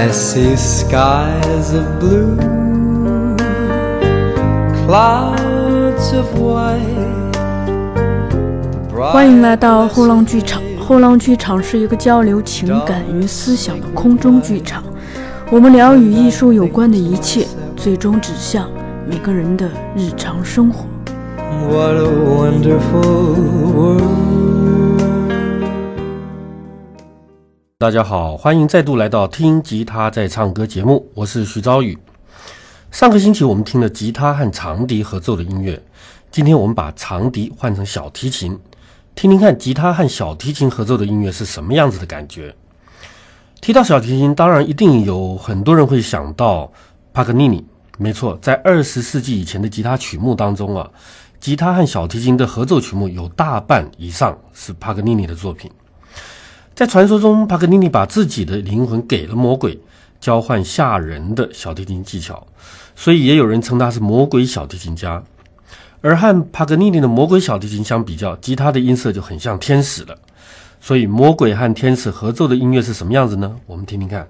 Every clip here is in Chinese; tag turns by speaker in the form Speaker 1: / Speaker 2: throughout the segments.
Speaker 1: I see skies of blue, clouds of white.
Speaker 2: 欢迎来到后浪剧场。后浪剧场是一个交流情感与思想的空中剧场，我们聊与艺术有关的一切，最终指向每个人的日常生活。
Speaker 1: What a wonderful world.
Speaker 3: 大家好，欢迎再度来到听吉他在唱歌节目，我是徐昭宇。上个星期我们听了吉他和长笛合奏的音乐，今天我们把长笛换成小提琴，听听看吉他和小提琴合奏的音乐是什么样子的感觉。提到小提琴，当然一定有很多人会想到帕格尼尼。没错，在二十世纪以前的吉他曲目当中啊，吉他和小提琴的合奏曲目有大半以上是帕格尼尼的作品。在传说中，帕格尼尼把自己的灵魂给了魔鬼，交换吓人的小提琴技巧，所以也有人称他是魔鬼小提琴家。而和帕格尼尼的魔鬼小提琴相比较，吉他的音色就很像天使了。所以，魔鬼和天使合奏的音乐是什么样子呢？我们听听看。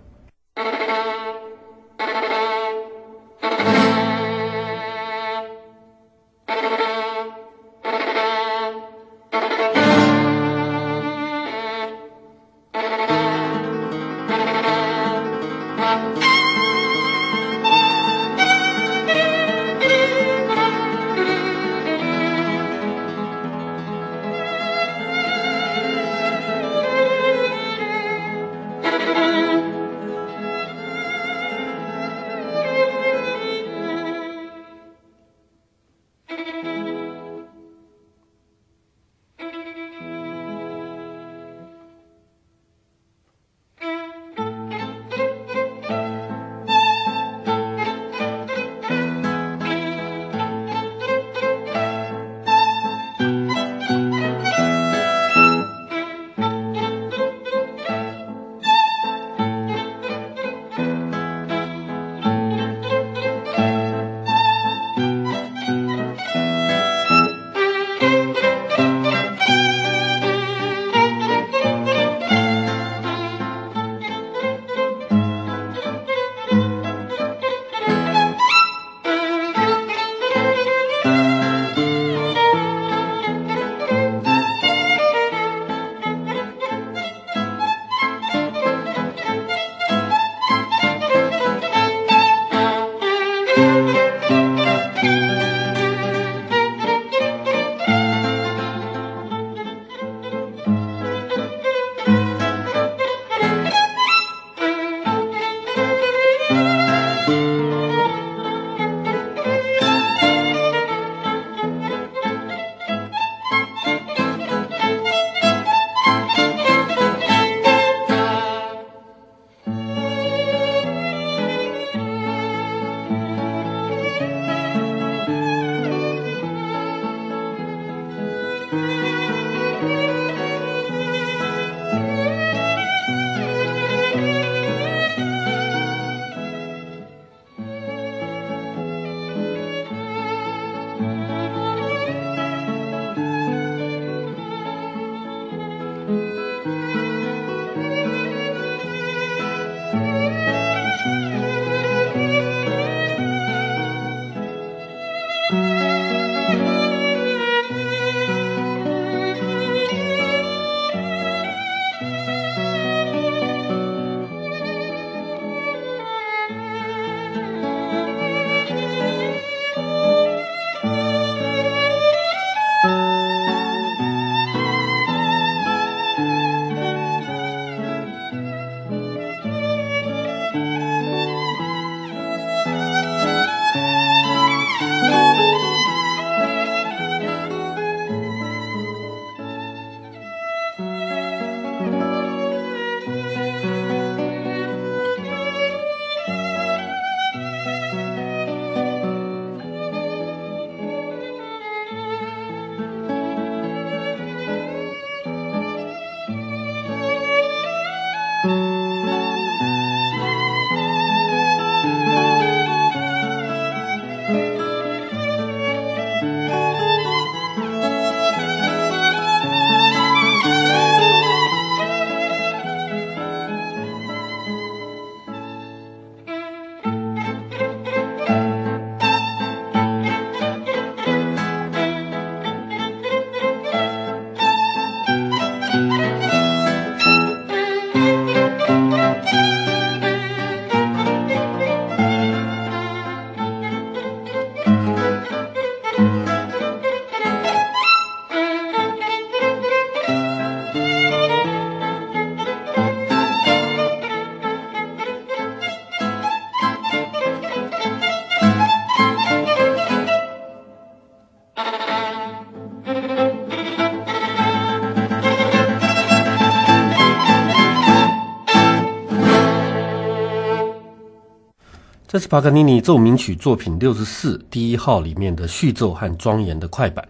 Speaker 3: 这是帕格尼尼奏鸣曲作品六十四第一号里面的序奏和庄严的快板，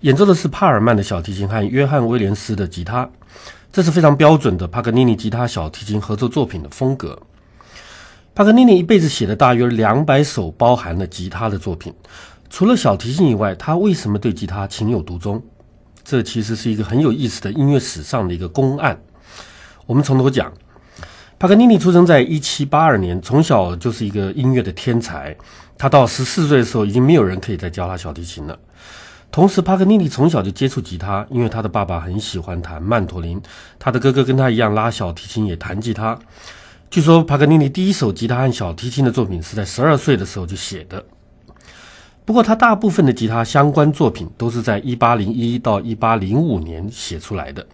Speaker 3: 演奏的是帕尔曼的小提琴和约翰威廉斯的吉他，这是非常标准的帕格尼尼吉他小提琴合作作品的风格。帕格尼尼一辈子写了大约两百首包含了吉他的作品，除了小提琴以外，他为什么对吉他情有独钟？这其实是一个很有意思的音乐史上的一个公案。我们从头讲。帕格尼尼出生在一七八二年，从小就是一个音乐的天才。他到十四岁的时候，已经没有人可以再教他小提琴了。同时，帕格尼尼从小就接触吉他，因为他的爸爸很喜欢弹曼陀林，他的哥哥跟他一样拉小提琴，也弹吉他。据说，帕格尼尼第一首吉他和小提琴的作品是在十二岁的时候就写的。不过，他大部分的吉他相关作品都是在一八零一到一八零五年写出来的。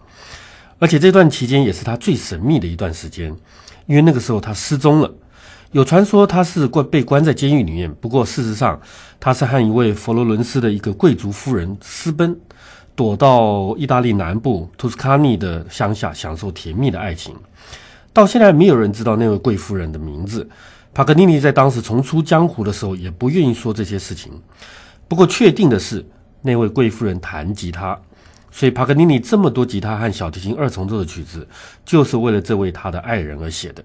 Speaker 3: 而且这段期间也是他最神秘的一段时间，因为那个时候他失踪了。有传说他是关被关在监狱里面，不过事实上他是和一位佛罗伦斯的一个贵族夫人私奔，躲到意大利南部图斯卡尼的乡下享受甜蜜的爱情。到现在没有人知道那位贵夫人的名字。帕格尼尼在当时重出江湖的时候也不愿意说这些事情。不过确定的是，那位贵夫人弹吉他。所以，帕格尼尼这么多吉他和小提琴二重奏的曲子，就是为了这位他的爱人而写的。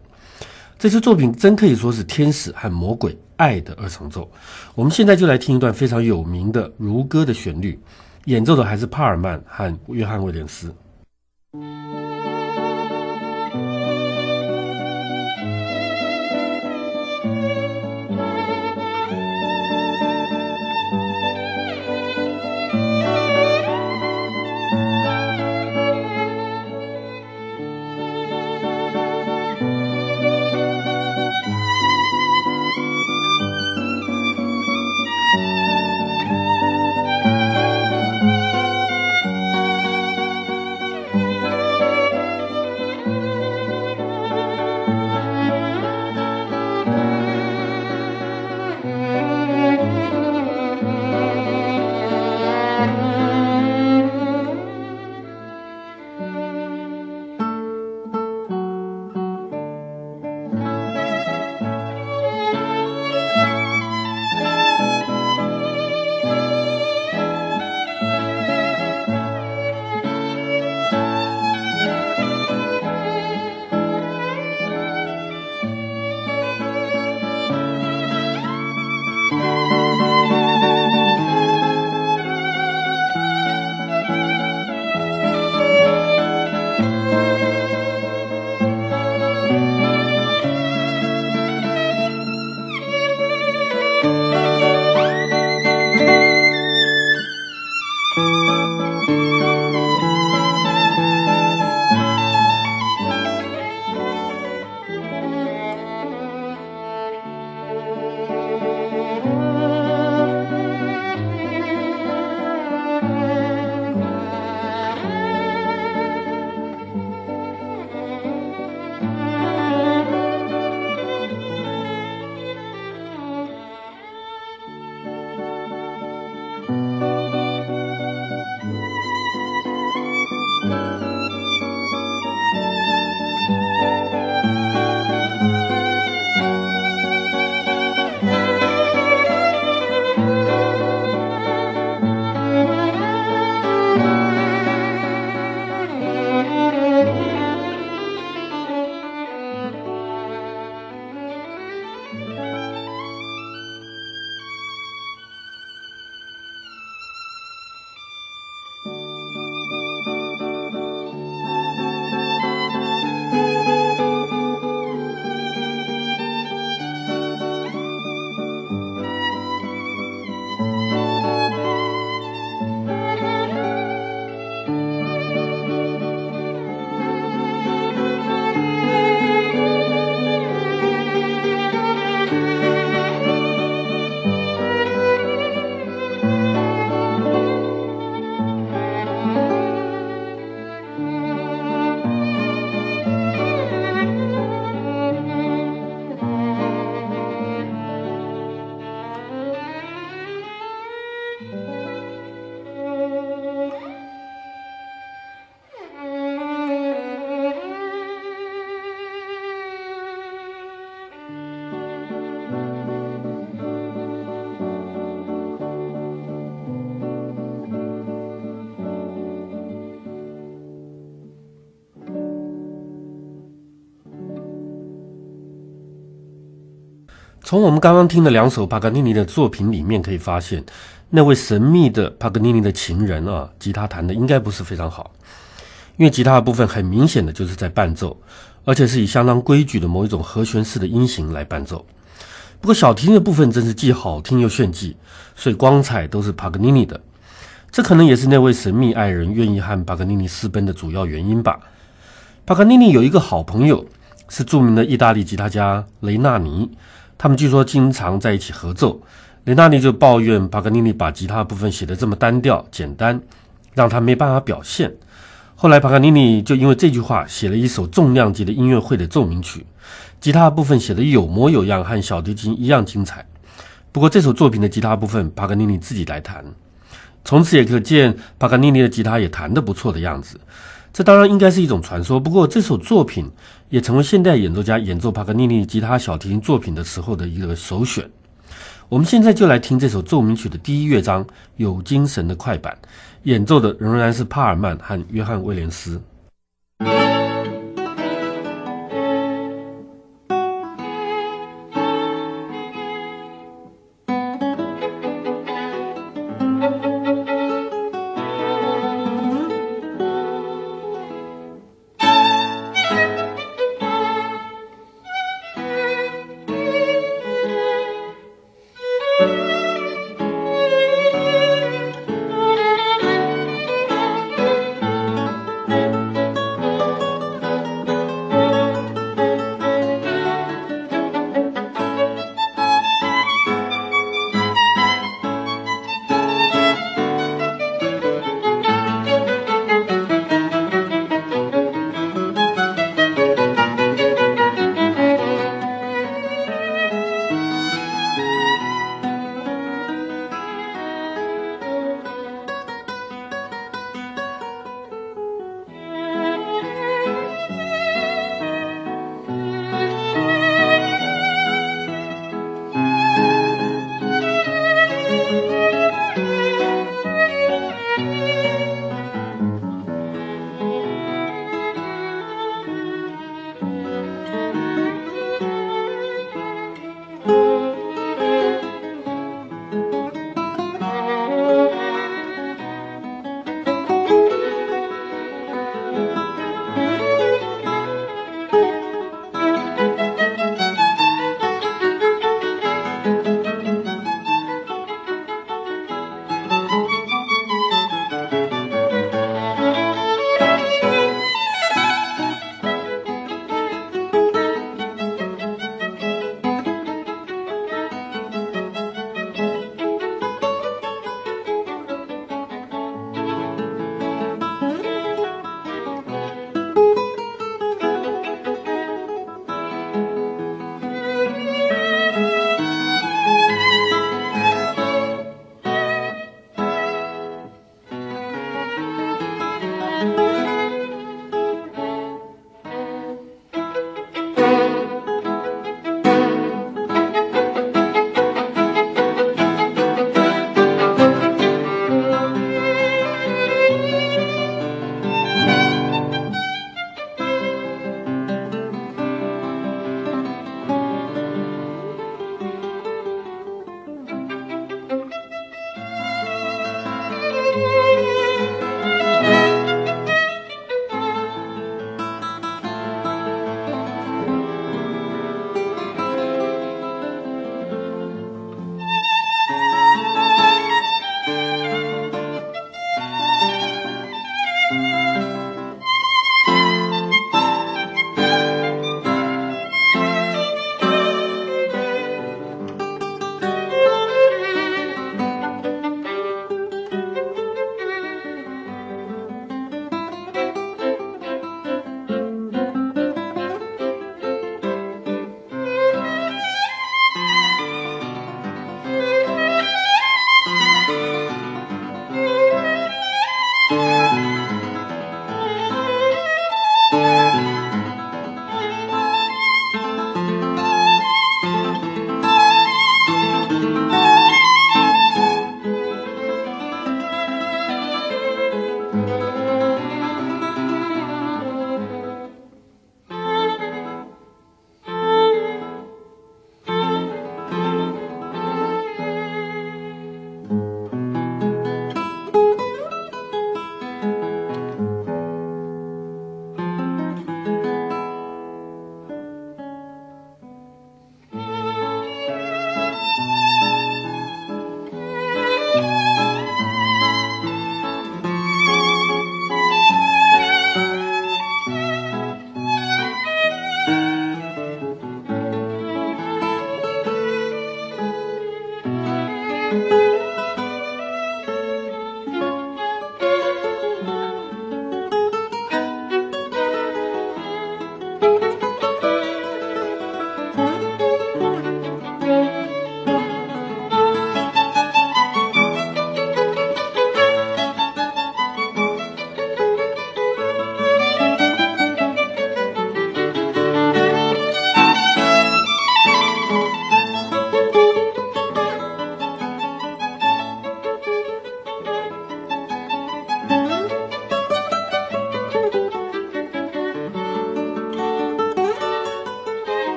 Speaker 3: 这些作品真可以说是天使和魔鬼爱的二重奏。我们现在就来听一段非常有名的如歌的旋律，演奏的还是帕尔曼和约翰威廉斯。从我们刚刚听的两首帕格尼尼的作品里面可以发现，那位神秘的帕格尼尼的情人啊，吉他弹的应该不是非常好，因为吉他的部分很明显的就是在伴奏，而且是以相当规矩的某一种和弦式的音型来伴奏。不过小提琴的部分真是既好听又炫技，所以光彩都是帕格尼尼的。这可能也是那位神秘爱人愿意和帕格尼尼私奔的主要原因吧。帕格尼尼有一个好朋友，是著名的意大利吉他家雷纳尼，他们据说经常在一起合奏。雷纳尼就抱怨帕格尼尼把吉他部分写得这么单调简单，让他没办法表现。后来帕格尼尼就因为这句话写了一首重量级的音乐会的奏鸣曲，吉他部分写得有模有样，和小提琴一样精彩。不过这首作品的吉他部分，帕格尼尼自己来弹。从此也可见，帕格尼尼的吉他也弹得不错的样子。这当然应该是一种传说，不过这首作品也成为现代演奏家演奏帕格尼尼吉他、小提琴作品的时候的一个首选。我们现在就来听这首奏鸣曲的第一乐章，有精神的快板，演奏的仍然是帕尔曼和约翰威廉斯。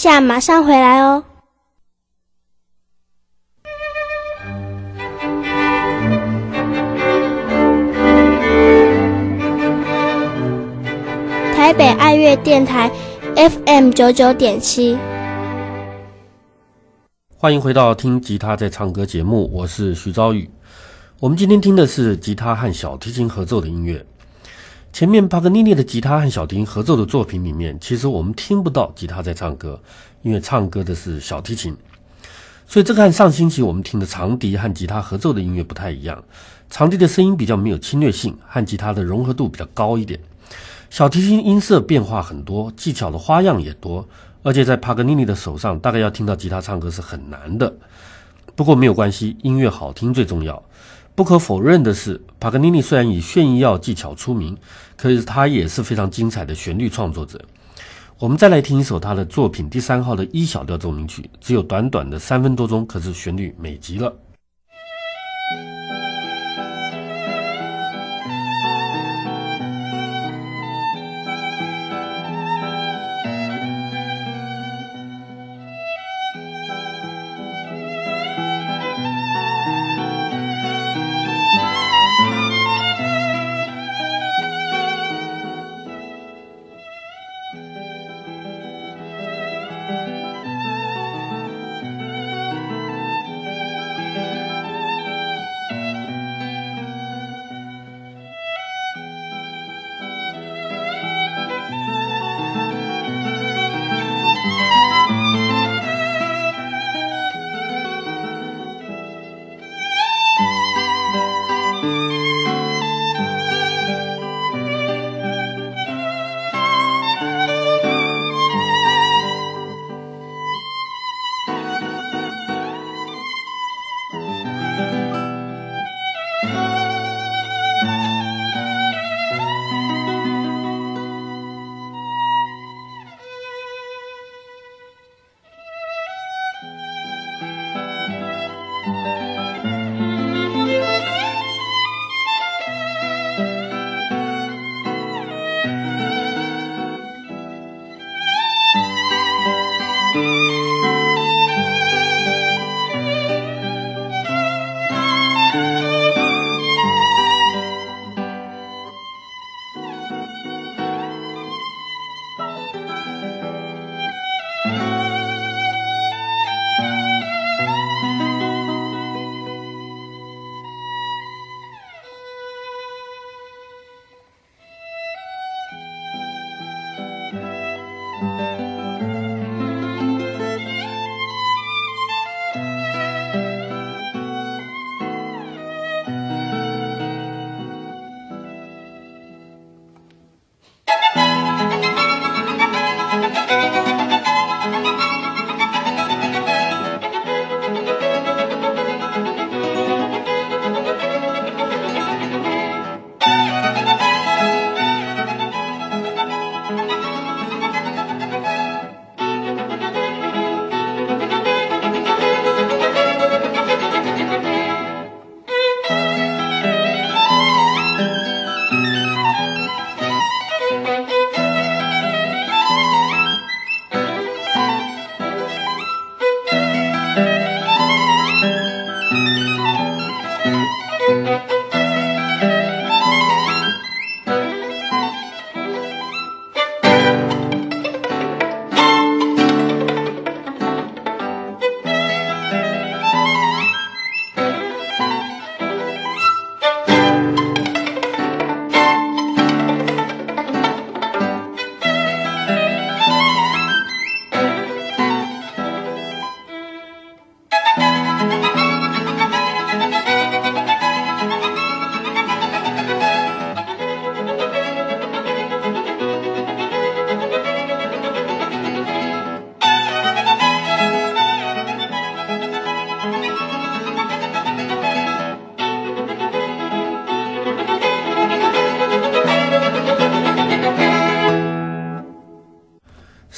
Speaker 4: 下，马上回来哦。台北爱乐电台 FM 九九点七，
Speaker 3: 欢迎回到听吉他在唱歌节目，我是徐昭宇。我们今天听的是吉他和小提琴合奏的音乐。前面帕格尼尼的吉他和小提琴合奏的作品里面，其实我们听不到吉他在唱歌，因为唱歌的是小提琴。所以这个和上星期我们听的长笛和吉他合奏的音乐不太一样。长笛的声音比较没有侵略性，和吉他的融合度比较高一点。小提琴音色变化很多，技巧的花样也多，而且在帕格尼尼的手上，大概要听到吉他唱歌是很难的。不过没有关系，音乐好听最重要。不可否认的是，帕格尼尼虽然以炫耀技巧出名，可是他也是非常精彩的旋律创作者。我们再来听一首他的作品第三号的一小调奏鸣曲，只有短短的三分多钟，可是旋律美极了。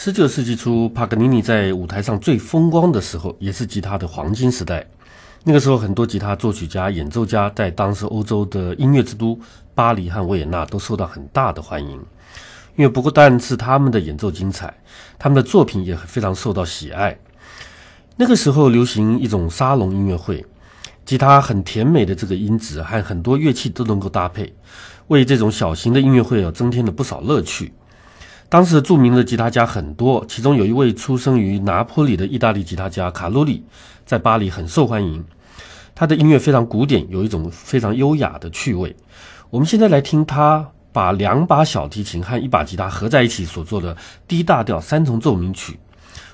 Speaker 3: 十九世纪初，帕格尼尼在舞台上最风光的时候，也是吉他的黄金时代。那个时候，很多吉他作曲家、演奏家在当时欧洲的音乐之都巴黎和维也纳都受到很大的欢迎。因为不过但是他们的演奏精彩，他们的作品也非常受到喜爱。那个时候流行一种沙龙音乐会，吉他很甜美的这个音质和很多乐器都能够搭配，为这种小型的音乐会啊增添了不少乐趣。当时著名的吉他家很多，其中有一位出生于拿坡里的意大利吉他家卡洛里，在巴黎很受欢迎。他的音乐非常古典，有一种非常优雅的趣味。我们现在来听他把两把小提琴和一把吉他合在一起所做的 D 大调三重奏鸣曲。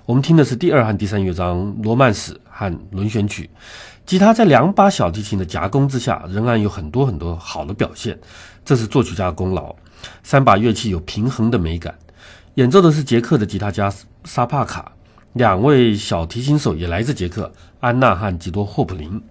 Speaker 3: 我们听的是第二和第三乐章罗曼史和轮旋曲。吉他在两把小提琴的夹攻之下，仍然有很多很多好的表现，这是作曲家的功劳。三把乐器有平衡的美感。演奏的是杰克的吉他家沙帕卡，两位小提琴手也来自杰克，安娜和吉多霍普林。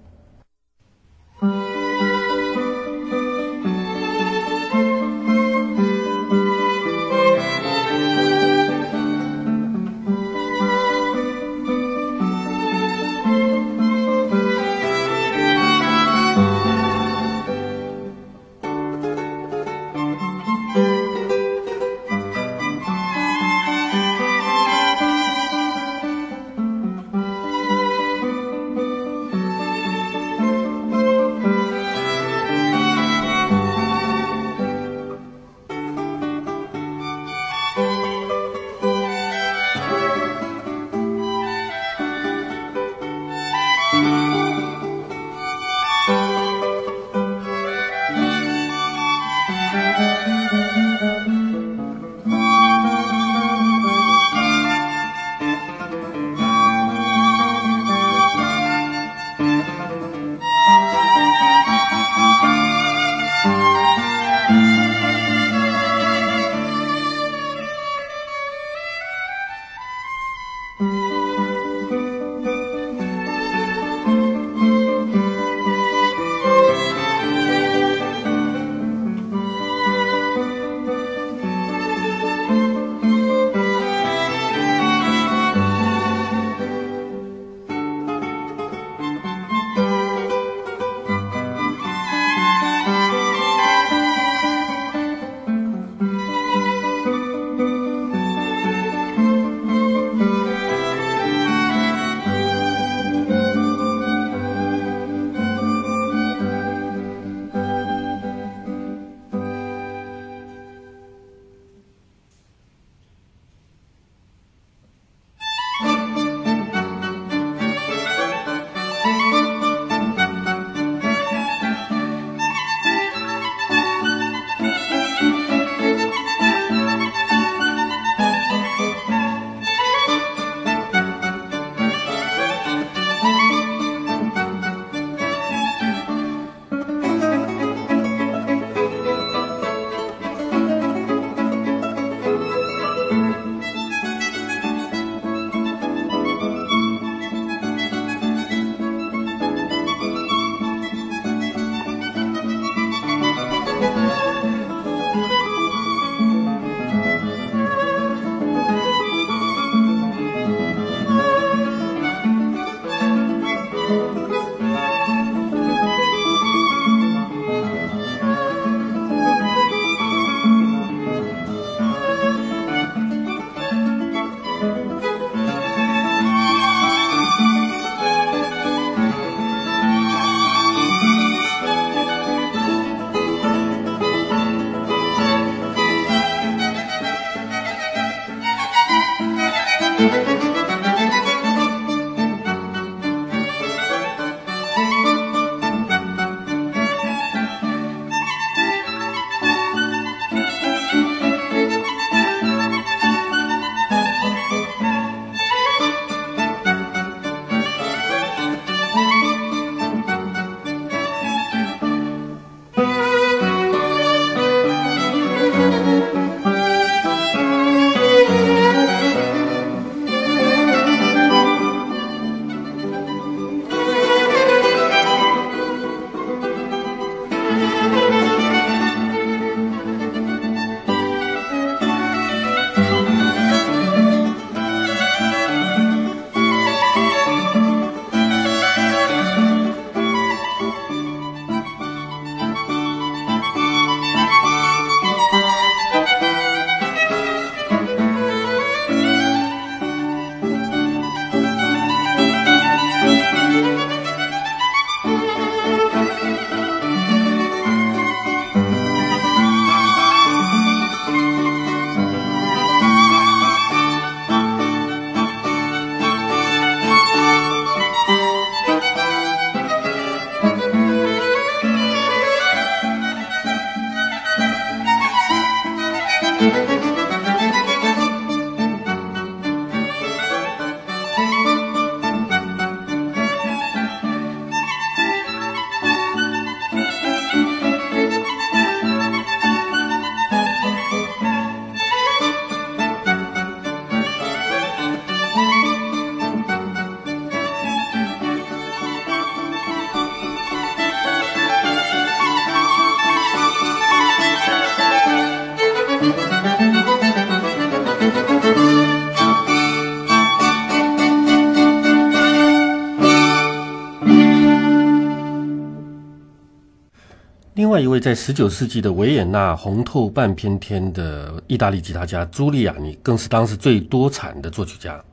Speaker 3: 另外一位在十九世纪的维也纳红透半边天的意大利吉他家朱利亚尼，更是当时最多产的作曲家。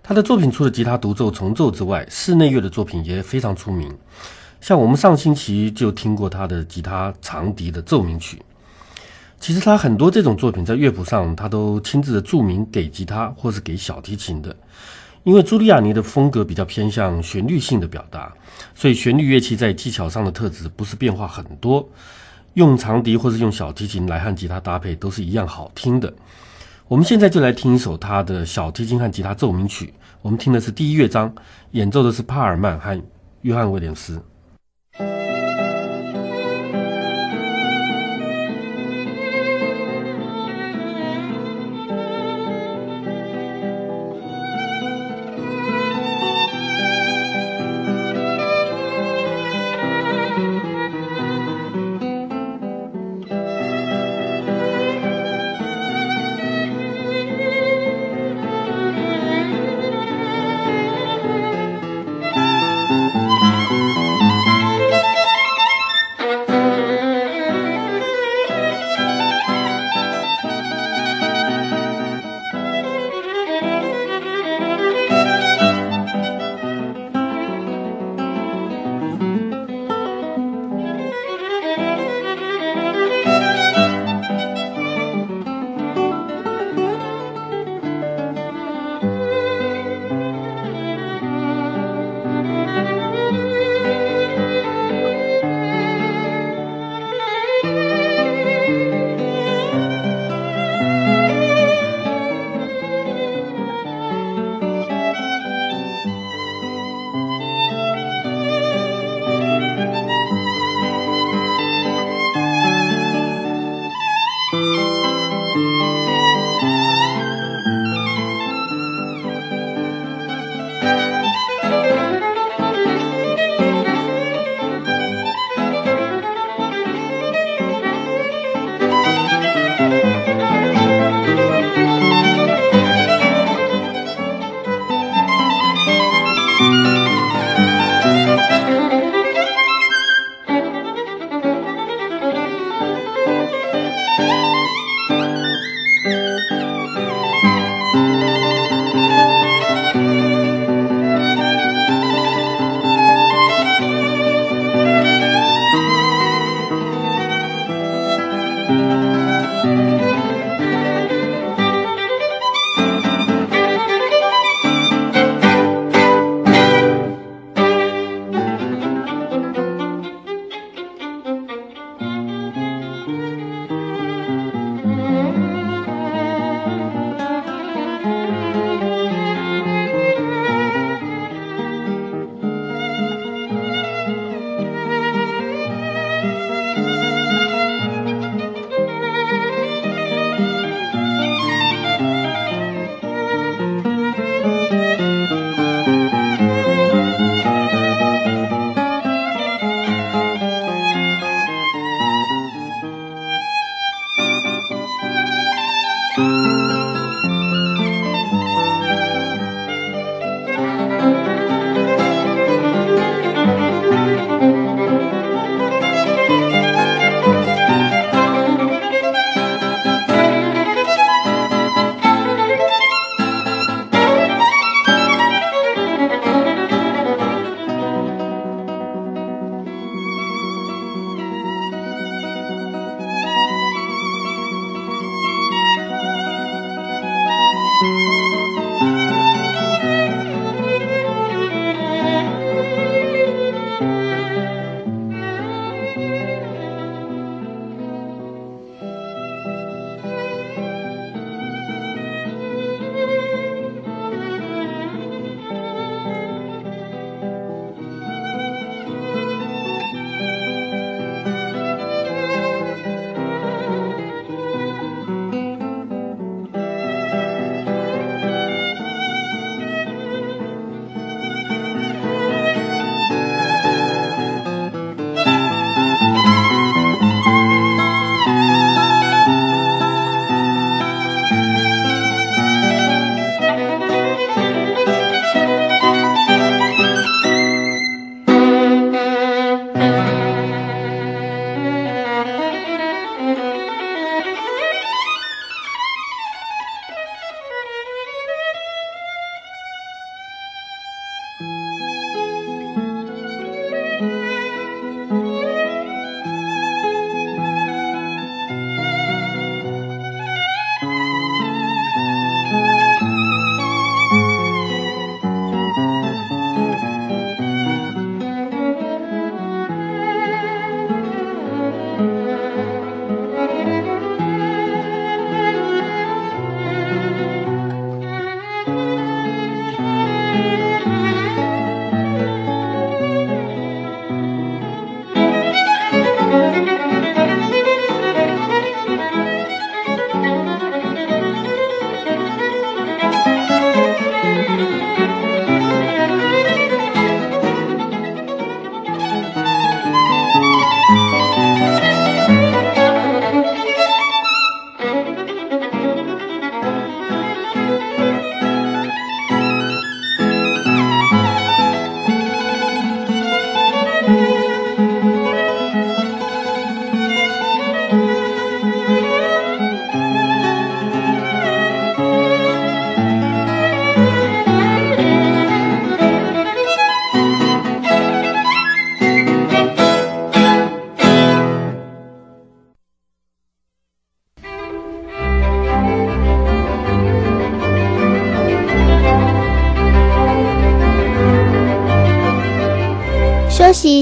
Speaker 3: 他的作品除了吉他独奏、重奏之外，室内乐的作品也非常出名。像我们上星期就听过他的吉他长笛的奏鸣曲。其实他很多这种作品在乐谱上，他都亲自的注明给吉他或是给小提琴的。因为朱利亚尼的风格比较偏向旋律性的表达，所以旋律乐器在技巧上的特质不是变化很多。用长笛或是用小提琴来和吉他搭配都是一样好听的。我们现在就来听一首他的小提琴和吉他奏鸣曲。我们听的是第一乐章，演奏的是帕尔曼和约翰威廉斯。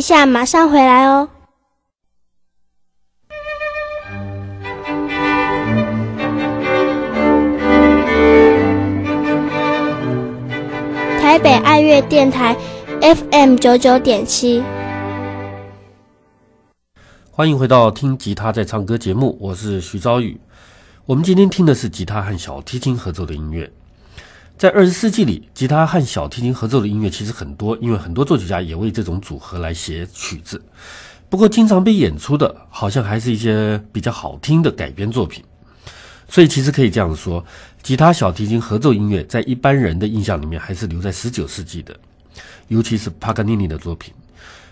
Speaker 4: 下，马上回来哦。台北爱乐电台 FM 九九点七，
Speaker 3: 欢迎回到听吉他在唱歌节目，我是徐昭宇。我们今天听的是吉他和小提琴合奏的音乐。在二十世纪里，吉他和小提琴合奏的音乐其实很多，因为很多作曲家也为这种组合来写曲子。不过，经常被演出的，好像还是一些比较好听的改编作品。所以，其实可以这样说，吉他、小提琴合奏音乐在一般人的印象里面，还是留在十九世纪的，尤其是帕格尼尼的作品。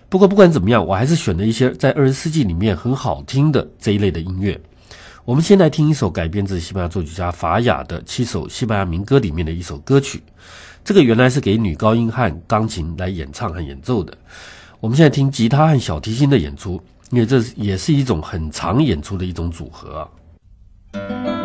Speaker 3: 不过，不管怎么样，我还是选了一些在二十世纪里面很好听的这一类的音乐。我们先来听一首改编自西班牙作曲家法雅的七首西班牙民歌里面的一首歌曲。这个原来是给女高音和钢琴来演唱和演奏的。我们现在听吉他和小提琴的演出，因为这也是一种很常演出的一种组合啊。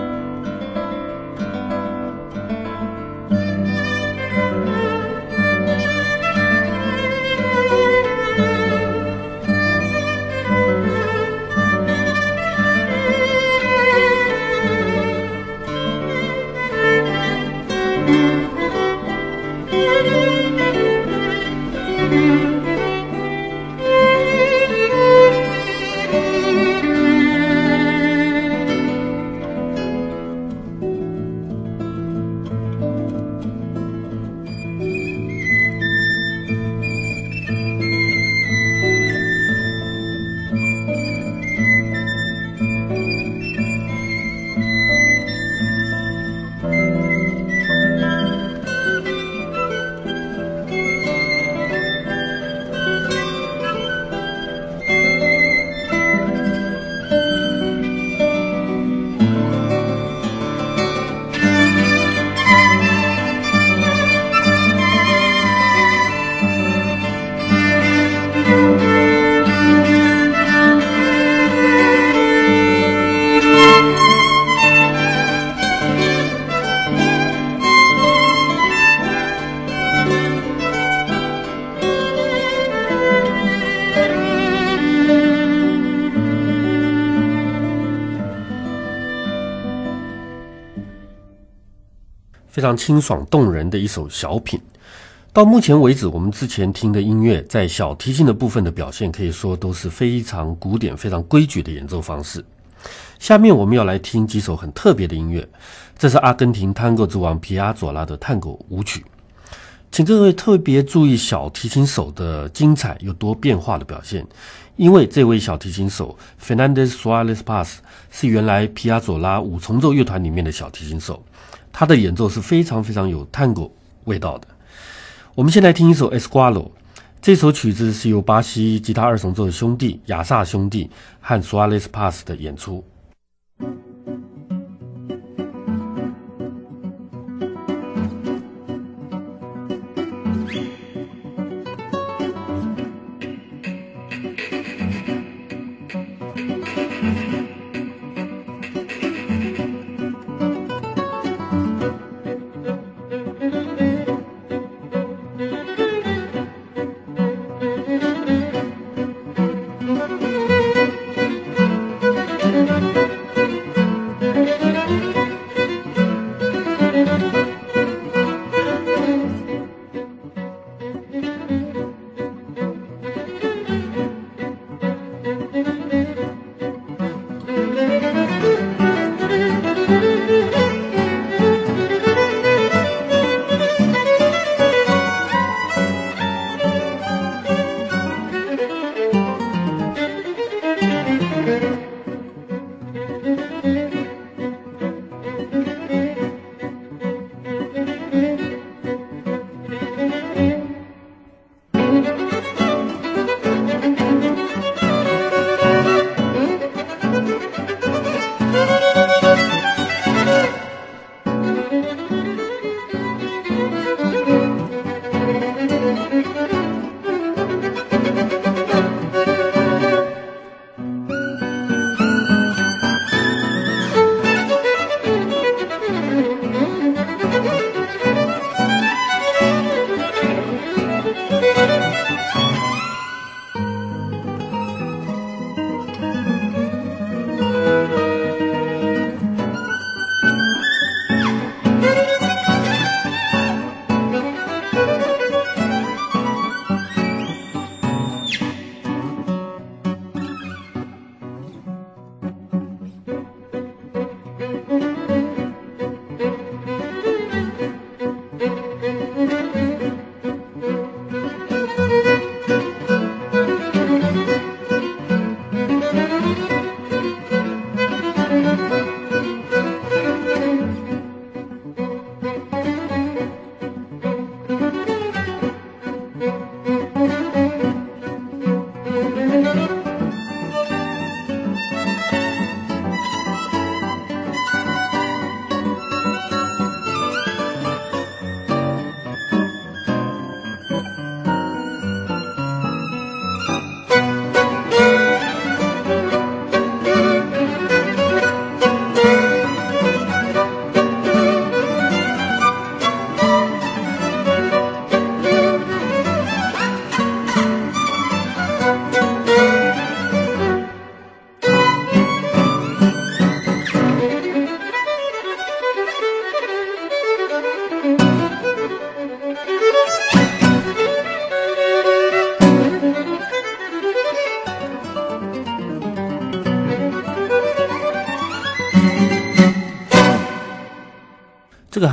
Speaker 3: 非常清爽动人的一首小品。到目前为止，我们之前听的音乐，在小提琴的部分的表现，可以说都是非常古典、非常规矩的演奏方式。下面我们要来听几首很特别的音乐，这是阿根廷探戈之王皮亚佐拉的探戈舞曲。请各位特别注意小提琴手的精彩又多变化的表现，因为这位小提琴手 Fernandez Suarez Paz 是原来皮亚佐拉五重奏乐团里面的小提琴手。他的演奏是非常非常有探戈味道的。我们先来听一首《Esqualo》，这首曲子是由巴西吉他二重奏的兄弟亚萨兄弟和 Suarez Paz 的演出。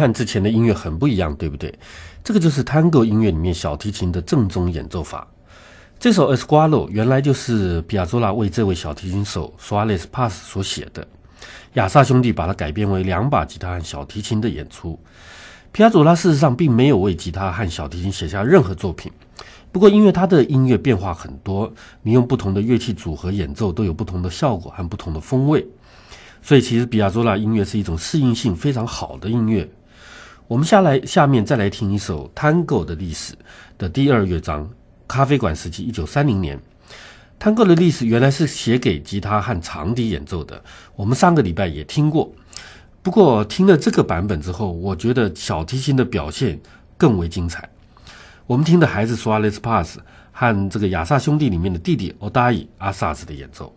Speaker 3: 和之前的音乐很不一样，对不对？这个就是 Tango 音乐里面小提琴的正宗演奏法。这首 Esqualo 原来就是比亚佐拉为这位小提琴手 Suarez Paz 所写的，亚萨兄弟把它改编为两把吉他和小提琴的演出。皮亚佐拉事实上并没有为吉他和小提琴写下任何作品，不过因为他的音乐变化很多，你用不同的乐器组合演奏都有不同的效果和不同的风味。所以，其实比亚佐拉音乐是一种适应性非常好的音乐。我们下来下面再来听一首 Tango 的历史的第二乐章，咖啡馆时期，一九三零年。Tango 的历史原来是写给吉他和长笛演奏的，我们上个礼拜也听过。不过听了这个版本之后，我觉得小提琴的表现更为精彩。我们听的还是 Suarez Paz 和这个亚萨兄弟里面的弟弟 Odai 阿萨斯的演奏。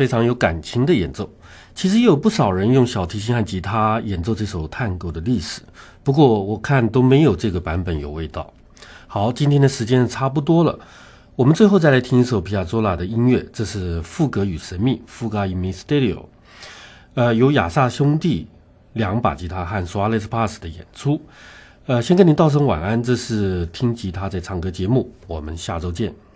Speaker 3: 非常有感情的演奏。其实也有不少人用小提琴和吉他演奏这首探戈的历史，不过我看都没有这个版本有味道。好，今天的时间差不多了，我们最后再来听一首皮亚佐拉的音乐，这是《赋格与神秘》（Fuga in Mysterio）。呃，由亚萨兄弟两把吉他和 Suarez Pass 的演出。呃，先跟您道声晚安，这是听吉他在唱歌节目，我们下周见。